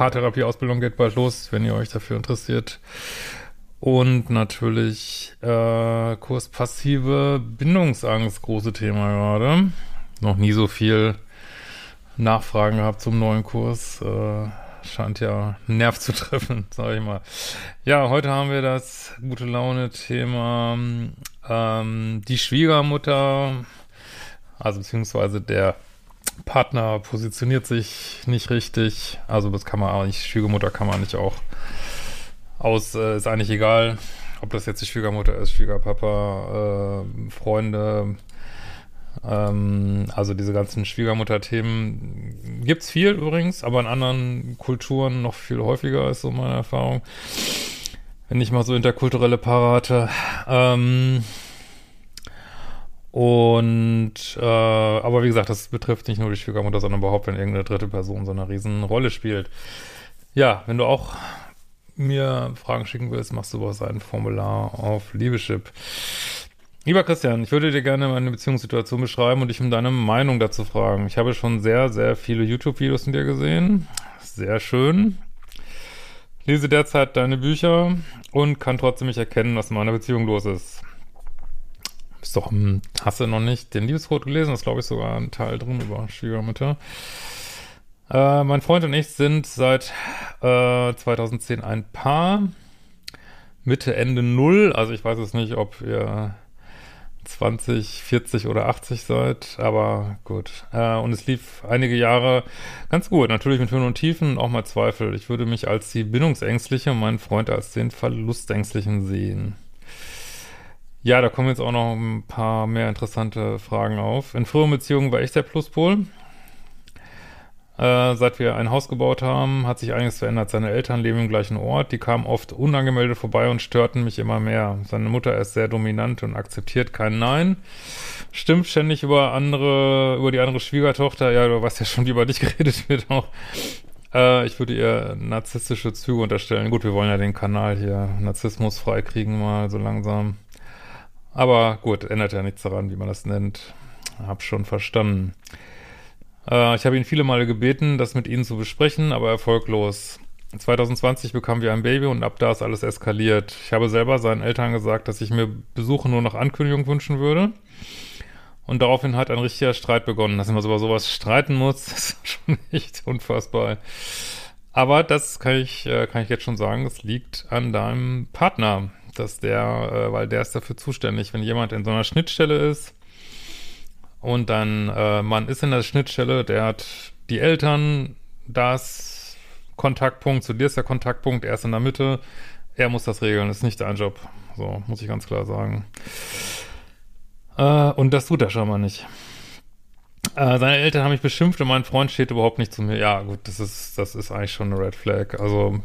Paartherapie-Ausbildung geht bald los, wenn ihr euch dafür interessiert. Und natürlich äh, Kurs passive Bindungsangst, große Thema gerade. Noch nie so viel Nachfragen gehabt zum neuen Kurs. Äh, scheint ja einen Nerv zu treffen, sage ich mal. Ja, heute haben wir das gute Laune-Thema ähm, die Schwiegermutter, also beziehungsweise der Partner positioniert sich nicht richtig. Also das kann man auch nicht, Schwiegermutter kann man nicht auch aus, äh, ist eigentlich egal, ob das jetzt die Schwiegermutter ist, Schwiegerpapa, äh, Freunde, ähm, also diese ganzen Schwiegermutter-Themen gibt's viel übrigens, aber in anderen Kulturen noch viel häufiger ist so meine Erfahrung. Wenn ich mal so interkulturelle Parate. Ähm, und äh, aber wie gesagt, das betrifft nicht nur die Schwiegermutter, sondern überhaupt, wenn irgendeine dritte Person so eine riesen Rolle spielt. Ja, wenn du auch mir Fragen schicken willst, machst du über ein Formular auf Liebeschip. Lieber Christian, ich würde dir gerne meine Beziehungssituation beschreiben und dich um deine Meinung dazu fragen. Ich habe schon sehr, sehr viele YouTube-Videos in dir gesehen. Sehr schön. Lese derzeit deine Bücher und kann trotzdem nicht erkennen, was in meiner Beziehung los ist. Bist doch, hast du noch nicht den Liebescode gelesen? Das ist, glaube ich, sogar ein Teil drin über Schwiegermütter. Äh, mein Freund und ich sind seit äh, 2010 ein Paar. Mitte, Ende Null. Also ich weiß es nicht, ob ihr 20, 40 oder 80 seid, aber gut. Äh, und es lief einige Jahre ganz gut, natürlich mit Höhen und Tiefen, auch mal Zweifel. Ich würde mich als die Bindungsängstliche und meinen Freund als den Verlustängstlichen sehen. Ja, da kommen jetzt auch noch ein paar mehr interessante Fragen auf. In früheren Beziehungen war ich der Pluspol. Äh, seit wir ein Haus gebaut haben, hat sich einiges verändert. Seine Eltern leben im gleichen Ort. Die kamen oft unangemeldet vorbei und störten mich immer mehr. Seine Mutter ist sehr dominant und akzeptiert kein Nein. Stimmt ständig über andere, über die andere Schwiegertochter. Ja, du weißt ja schon, wie über dich geredet wird auch. Äh, ich würde ihr narzisstische Züge unterstellen. Gut, wir wollen ja den Kanal hier Narzissmus freikriegen mal so langsam. Aber gut, ändert ja nichts daran, wie man das nennt. Hab schon verstanden. Äh, ich habe ihn viele Male gebeten, das mit ihnen zu besprechen, aber erfolglos. 2020 bekamen wir ein Baby und ab da ist alles eskaliert. Ich habe selber seinen Eltern gesagt, dass ich mir Besuche nur nach Ankündigung wünschen würde. Und daraufhin hat ein richtiger Streit begonnen. Dass man über sowas streiten muss, ist schon echt unfassbar. Aber das kann ich, äh, kann ich jetzt schon sagen, es liegt an deinem Partner, dass der, äh, weil der ist dafür zuständig. Wenn jemand in so einer Schnittstelle ist, und dann, äh, man ist in der Schnittstelle, der hat die Eltern, das Kontaktpunkt, zu dir ist der Kontaktpunkt, er ist in der Mitte, er muss das regeln, das ist nicht dein Job. So, muss ich ganz klar sagen. Äh, und das tut er schon mal nicht. Äh, seine Eltern haben mich beschimpft und mein Freund steht überhaupt nicht zu mir. Ja, gut, das ist, das ist eigentlich schon eine Red Flag. Also,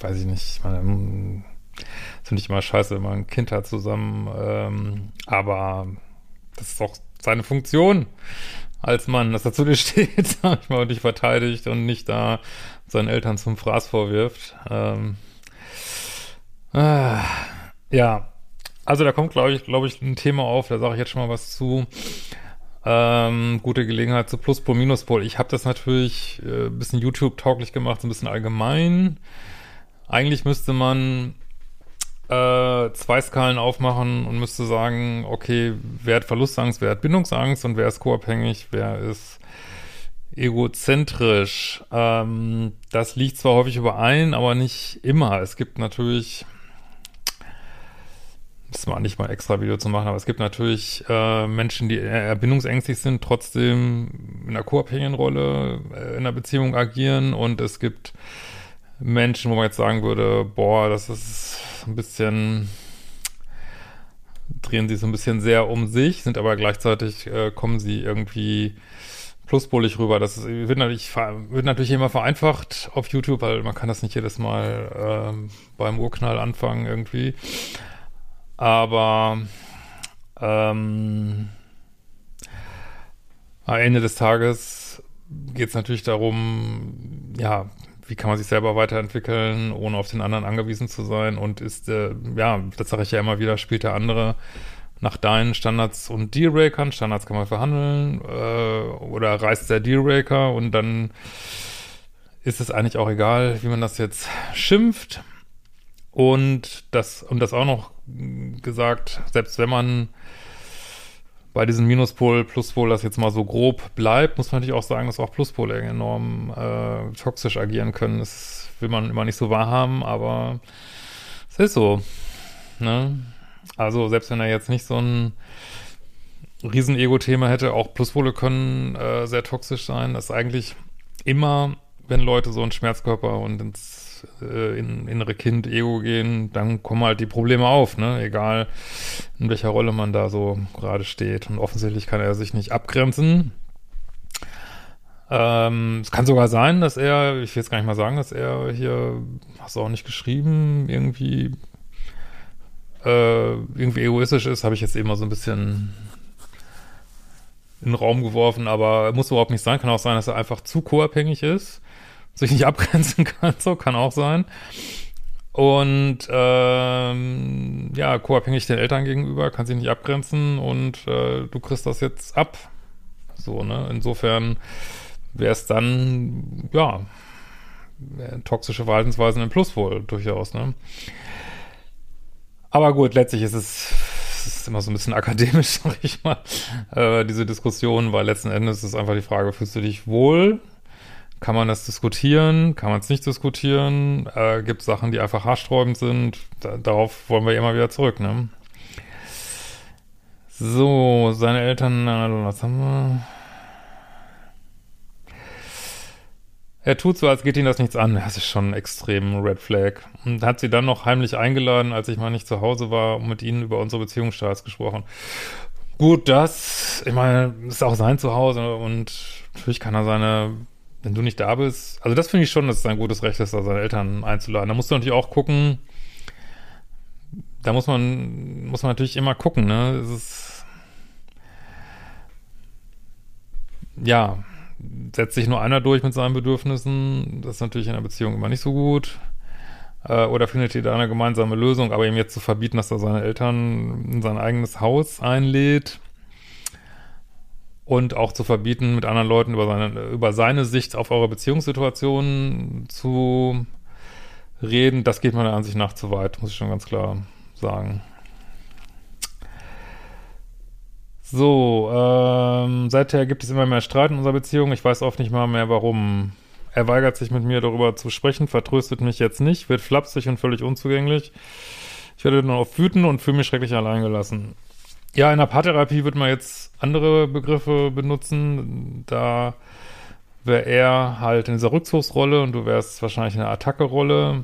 weiß ich nicht. Ich meine, hm, finde ich immer scheiße, wenn man ein Kind hat zusammen. Ähm, aber das ist auch seine Funktion als Mann, dass er zu dir steht, sag ich mal, und dich verteidigt und nicht da seinen Eltern zum Fraß vorwirft. Ähm, äh, ja, also da kommt, glaube ich, glaube ich, ein Thema auf, da sage ich jetzt schon mal was zu. Ähm, gute Gelegenheit zu Pluspol, Minuspol. Ich habe das natürlich äh, ein bisschen YouTube-tauglich gemacht, so ein bisschen allgemein. Eigentlich müsste man äh, zwei Skalen aufmachen und müsste sagen, okay, wer hat Verlustangst, wer hat Bindungsangst und wer ist co-abhängig, wer ist egozentrisch. Ähm, das liegt zwar häufig überein, aber nicht immer. Es gibt natürlich, das war nicht mal extra Video zu machen, aber es gibt natürlich äh, Menschen, die eher bindungsängstig sind, trotzdem in einer co-abhängigen Rolle äh, in einer Beziehung agieren und es gibt Menschen, wo man jetzt sagen würde, boah, das ist ein bisschen, drehen sie so ein bisschen sehr um sich, sind aber gleichzeitig, äh, kommen sie irgendwie pluspolig rüber. Das ist, wird, natürlich, wird natürlich immer vereinfacht auf YouTube, weil man kann das nicht jedes Mal ähm, beim Urknall anfangen irgendwie. Aber ähm, am Ende des Tages geht es natürlich darum, ja, wie kann man sich selber weiterentwickeln, ohne auf den anderen angewiesen zu sein und ist, äh, ja, das sage ich ja immer wieder, spielt der andere nach deinen Standards und Dealbreakern. Standards kann man verhandeln äh, oder reißt der Dealbreaker und dann ist es eigentlich auch egal, wie man das jetzt schimpft. Und das, und das auch noch gesagt, selbst wenn man bei diesem Minuspol, Pluspol das jetzt mal so grob bleibt, muss man natürlich auch sagen, dass auch Pluspole enorm äh, toxisch agieren können. Das will man immer nicht so wahrhaben, aber es ist so. Ne? Also selbst wenn er jetzt nicht so ein Riesen-Ego-Thema hätte, auch Pluspole können äh, sehr toxisch sein. Das ist eigentlich immer, wenn Leute so einen Schmerzkörper und ins äh, in, innere Kind, Ego gehen, dann kommen halt die Probleme auf, ne? Egal in welcher Rolle man da so gerade steht. Und offensichtlich kann er sich nicht abgrenzen. Ähm, es kann sogar sein, dass er, ich will jetzt gar nicht mal sagen, dass er hier, hast du auch nicht geschrieben, irgendwie äh, irgendwie egoistisch ist, habe ich jetzt immer so ein bisschen in den Raum geworfen, aber muss überhaupt nicht sein. Kann auch sein, dass er einfach zu co-abhängig ist, sich nicht abgrenzen kann, so kann auch sein. Und ähm, ja, co-abhängig den Eltern gegenüber, kann sich nicht abgrenzen und äh, du kriegst das jetzt ab. So, ne? Insofern wäre es dann, ja, toxische Verhaltensweisen im Plus wohl durchaus, ne? Aber gut, letztlich ist es, es ist immer so ein bisschen akademisch, sag ich mal, äh, diese Diskussion, weil letzten Endes ist einfach die Frage, fühlst du dich wohl? Kann man das diskutieren? Kann man es nicht diskutieren? Äh, Gibt es Sachen, die einfach haarsträubend sind? Da, darauf wollen wir immer wieder zurück, ne? So, seine Eltern, was haben wir? Er tut so, als geht ihm das nichts an. Das ist schon ein extrem Red Flag. Und hat sie dann noch heimlich eingeladen, als ich mal nicht zu Hause war, und mit ihnen über unsere Beziehungsstarts gesprochen. Gut, das, ich meine, ist auch sein Zuhause und natürlich kann er seine, wenn du nicht da bist, also das finde ich schon, dass es ein gutes Recht ist, da seine Eltern einzuladen. Da musst du natürlich auch gucken, da muss man, muss man natürlich immer gucken, ne? Es ist, ja, setzt sich nur einer durch mit seinen Bedürfnissen, das ist natürlich in einer Beziehung immer nicht so gut. Äh, oder findet ihr da eine gemeinsame Lösung, aber ihm jetzt zu verbieten, dass er seine Eltern in sein eigenes Haus einlädt und auch zu verbieten, mit anderen Leuten über seine, über seine Sicht auf eure Beziehungssituation zu reden, das geht meiner Ansicht nach zu weit, muss ich schon ganz klar sagen. So, ähm, seither gibt es immer mehr Streit in unserer Beziehung. Ich weiß oft nicht mal mehr, warum. Er weigert sich mit mir darüber zu sprechen, vertröstet mich jetzt nicht, wird flapsig und völlig unzugänglich. Ich werde nur auf wütend und fühle mich schrecklich alleingelassen. Ja, in der Paartherapie wird man jetzt andere Begriffe benutzen. Da wäre er halt in dieser Rückzugsrolle und du wärst wahrscheinlich in der Attacke-Rolle.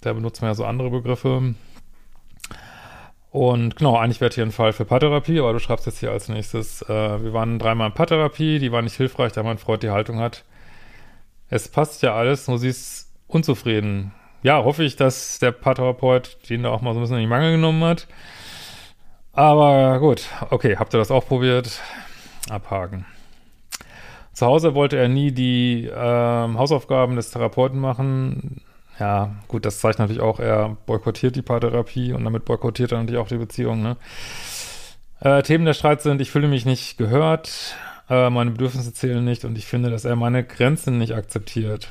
Da benutzt man ja so andere Begriffe. Und genau, eigentlich wäre hier ein Fall für Paartherapie, aber du schreibst jetzt hier als nächstes, äh, wir waren dreimal in Paartherapie, die war nicht hilfreich, da mein Freund die Haltung hat. Es passt ja alles, nur sie ist unzufrieden. Ja, hoffe ich, dass der Paartherapeut den da auch mal so ein bisschen in die Mangel genommen hat. Aber gut, okay, habt ihr das auch probiert? Abhaken. Zu Hause wollte er nie die äh, Hausaufgaben des Therapeuten machen. Ja, gut, das zeigt natürlich auch, er boykottiert die Paartherapie und damit boykottiert er natürlich auch die Beziehung, ne? Äh, Themen der Streit sind, ich fühle mich nicht gehört, äh, meine Bedürfnisse zählen nicht und ich finde, dass er meine Grenzen nicht akzeptiert.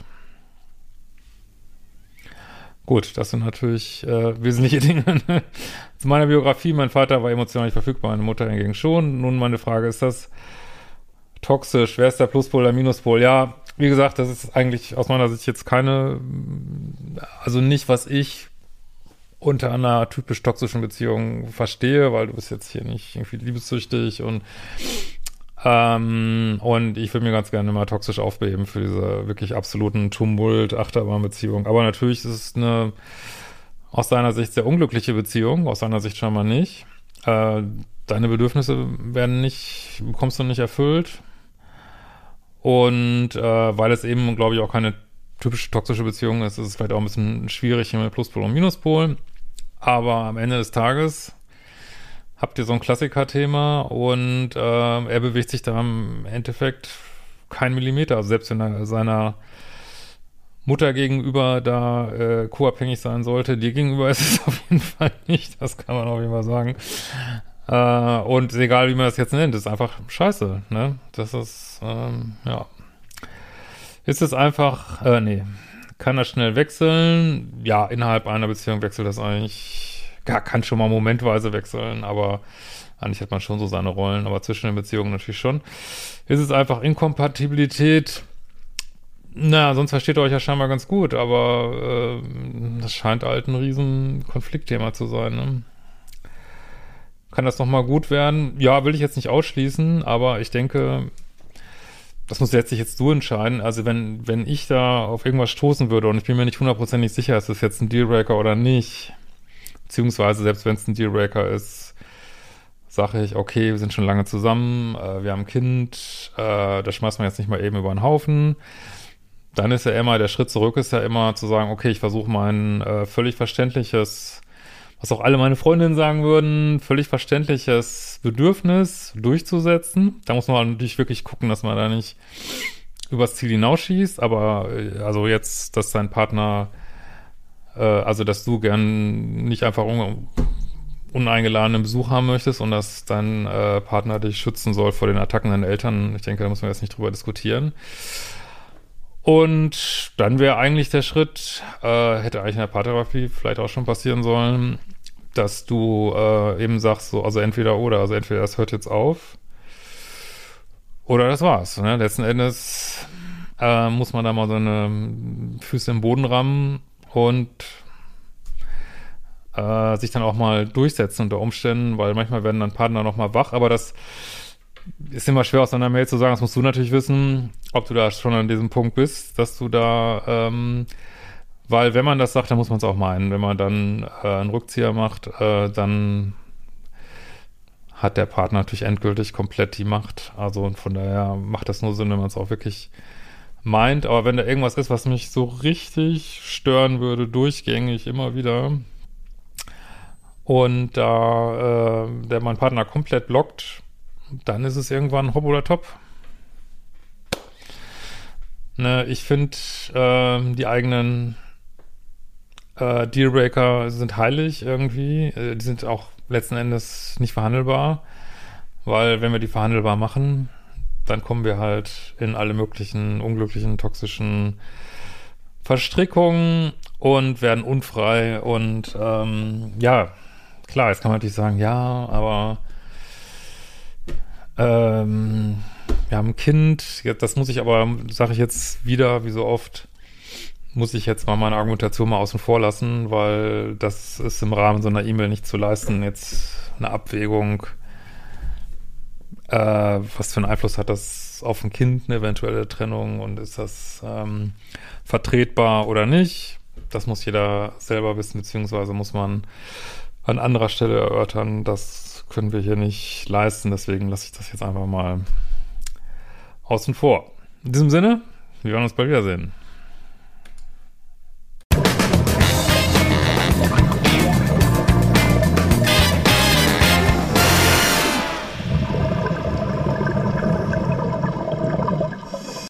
Gut, das sind natürlich äh, wesentliche Dinge. Zu meiner Biografie, mein Vater war emotional nicht verfügbar, meine Mutter hingegen schon. Nun meine Frage, ist das toxisch? Wer ist der Pluspol, der Minuspol? Ja, wie gesagt, das ist eigentlich aus meiner Sicht jetzt keine, also nicht, was ich unter einer typisch toxischen Beziehung verstehe, weil du bist jetzt hier nicht irgendwie liebessüchtig und ähm, und ich würde mir ganz gerne mal toxisch aufbeben für diese wirklich absoluten Tumult, Achterbahnbeziehung. Aber natürlich ist es eine aus deiner Sicht sehr unglückliche Beziehung, aus deiner Sicht scheinbar nicht. Äh, deine Bedürfnisse werden nicht, bekommst du nicht erfüllt. Und äh, weil es eben, glaube ich, auch keine typische toxische Beziehung ist, ist es vielleicht auch ein bisschen schwierig mit Pluspol und Minuspol. Aber am Ende des Tages habt ihr so ein Klassiker-Thema und äh, er bewegt sich da im Endeffekt kein Millimeter. Also selbst wenn er seiner Mutter gegenüber da äh, co-abhängig sein sollte, dir gegenüber ist es auf jeden Fall nicht. Das kann man auf jeden Fall sagen. Äh, und egal, wie man das jetzt nennt, ist einfach scheiße, ne? Das ist, ähm, ja. Ist es einfach, äh, nee, kann das schnell wechseln? Ja, innerhalb einer Beziehung wechselt das eigentlich, ja, kann schon mal momentweise wechseln, aber eigentlich hat man schon so seine Rollen, aber zwischen den Beziehungen natürlich schon. Ist es einfach Inkompatibilität? Na, sonst versteht ihr euch ja scheinbar ganz gut, aber äh, das scheint halt ein riesen Konfliktthema zu sein, ne? Kann das nochmal gut werden? Ja, will ich jetzt nicht ausschließen, aber ich denke, das muss letztlich jetzt du entscheiden. Also wenn, wenn ich da auf irgendwas stoßen würde und ich bin mir nicht hundertprozentig sicher, ist das jetzt ein Dealbreaker oder nicht, beziehungsweise selbst wenn es ein Dealbreaker ist, sage ich, okay, wir sind schon lange zusammen, äh, wir haben ein Kind, äh, das schmeißen wir jetzt nicht mal eben über den Haufen. Dann ist ja immer, der Schritt zurück ist ja immer zu sagen, okay, ich versuche mein äh, völlig verständliches was auch alle meine Freundinnen sagen würden, völlig verständliches Bedürfnis durchzusetzen. Da muss man natürlich wirklich gucken, dass man da nicht übers Ziel hinausschießt, aber äh, also jetzt, dass dein Partner, äh, also dass du gern nicht einfach un uneingeladenen Besuch haben möchtest und dass dein äh, Partner dich schützen soll vor den Attacken deiner Eltern, ich denke, da muss man jetzt nicht drüber diskutieren. Und dann wäre eigentlich der Schritt, äh, hätte eigentlich in der Paartherapie vielleicht auch schon passieren sollen, dass du äh, eben sagst, so, also entweder oder, also entweder das hört jetzt auf oder das war's. Ne? Letzten Endes äh, muss man da mal so eine Füße im Boden rammen und äh, sich dann auch mal durchsetzen unter Umständen, weil manchmal werden dann Partner noch mal wach, aber das ist immer schwer aus einer Mail zu sagen, das musst du natürlich wissen, ob du da schon an diesem Punkt bist, dass du da ähm, weil wenn man das sagt, dann muss man es auch meinen. Wenn man dann äh, einen Rückzieher macht, äh, dann hat der Partner natürlich endgültig komplett die Macht. Also von daher macht das nur Sinn, wenn man es auch wirklich meint. Aber wenn da irgendwas ist, was mich so richtig stören würde, durchgängig immer wieder, und da äh, der mein Partner komplett blockt, dann ist es irgendwann hopp oder top. Ne, ich finde äh, die eigenen äh, Dealbreaker sind heilig irgendwie. Äh, die sind auch letzten Endes nicht verhandelbar, weil wenn wir die verhandelbar machen, dann kommen wir halt in alle möglichen unglücklichen, toxischen Verstrickungen und werden unfrei und ähm, ja, klar, jetzt kann man natürlich sagen, ja, aber ähm, wir haben ein Kind, das muss ich aber, sage ich jetzt wieder, wie so oft, muss ich jetzt mal meine Argumentation mal außen vor lassen, weil das ist im Rahmen so einer E-Mail nicht zu leisten. Jetzt eine Abwägung, äh, was für einen Einfluss hat das auf ein Kind, eine eventuelle Trennung und ist das ähm, vertretbar oder nicht? Das muss jeder selber wissen, beziehungsweise muss man an anderer Stelle erörtern. Das können wir hier nicht leisten, deswegen lasse ich das jetzt einfach mal außen vor. In diesem Sinne, wir werden uns bald wiedersehen.